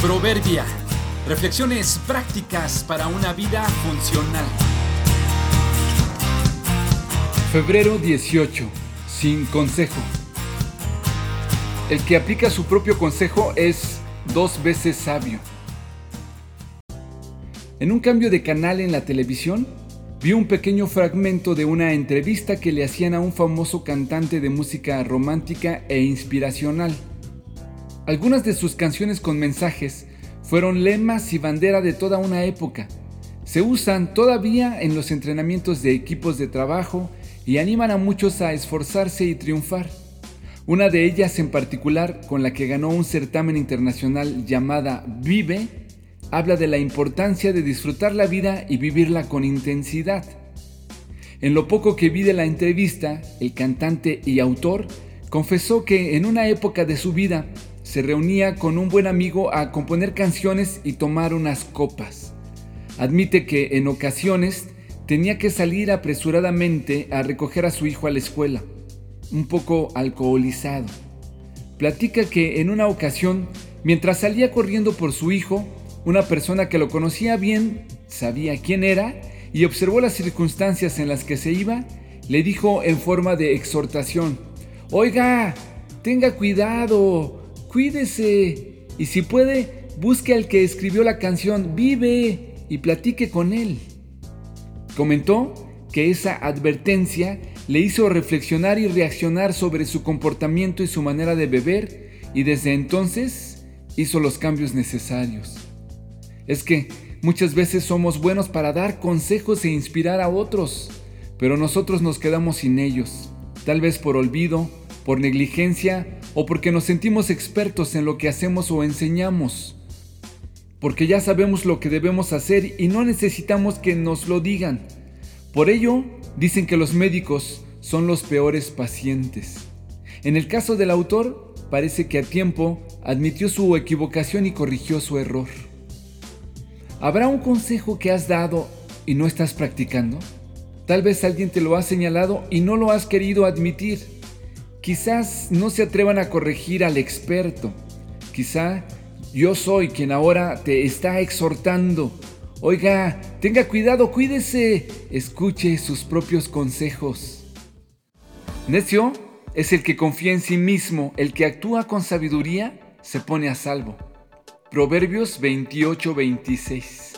Proverbia. Reflexiones prácticas para una vida funcional. Febrero 18. Sin consejo. El que aplica su propio consejo es dos veces sabio. En un cambio de canal en la televisión, vi un pequeño fragmento de una entrevista que le hacían a un famoso cantante de música romántica e inspiracional. Algunas de sus canciones con mensajes fueron lemas y bandera de toda una época. Se usan todavía en los entrenamientos de equipos de trabajo y animan a muchos a esforzarse y triunfar. Una de ellas en particular, con la que ganó un certamen internacional llamada Vive, habla de la importancia de disfrutar la vida y vivirla con intensidad. En lo poco que vi de la entrevista, el cantante y autor confesó que en una época de su vida se reunía con un buen amigo a componer canciones y tomar unas copas. Admite que en ocasiones tenía que salir apresuradamente a recoger a su hijo a la escuela, un poco alcoholizado. Platica que en una ocasión, mientras salía corriendo por su hijo, una persona que lo conocía bien, sabía quién era y observó las circunstancias en las que se iba, le dijo en forma de exhortación, Oiga, tenga cuidado, cuídese y si puede, busque al que escribió la canción Vive y platique con él. Comentó que esa advertencia le hizo reflexionar y reaccionar sobre su comportamiento y su manera de beber y desde entonces hizo los cambios necesarios. Es que muchas veces somos buenos para dar consejos e inspirar a otros, pero nosotros nos quedamos sin ellos, tal vez por olvido, por negligencia o porque nos sentimos expertos en lo que hacemos o enseñamos. Porque ya sabemos lo que debemos hacer y no necesitamos que nos lo digan. Por ello, dicen que los médicos son los peores pacientes. En el caso del autor, parece que a tiempo admitió su equivocación y corrigió su error. ¿Habrá un consejo que has dado y no estás practicando? Tal vez alguien te lo ha señalado y no lo has querido admitir. Quizás no se atrevan a corregir al experto. Quizá yo soy quien ahora te está exhortando. Oiga, tenga cuidado, cuídese, escuche sus propios consejos. Necio es el que confía en sí mismo, el que actúa con sabiduría se pone a salvo. Proverbios 28-26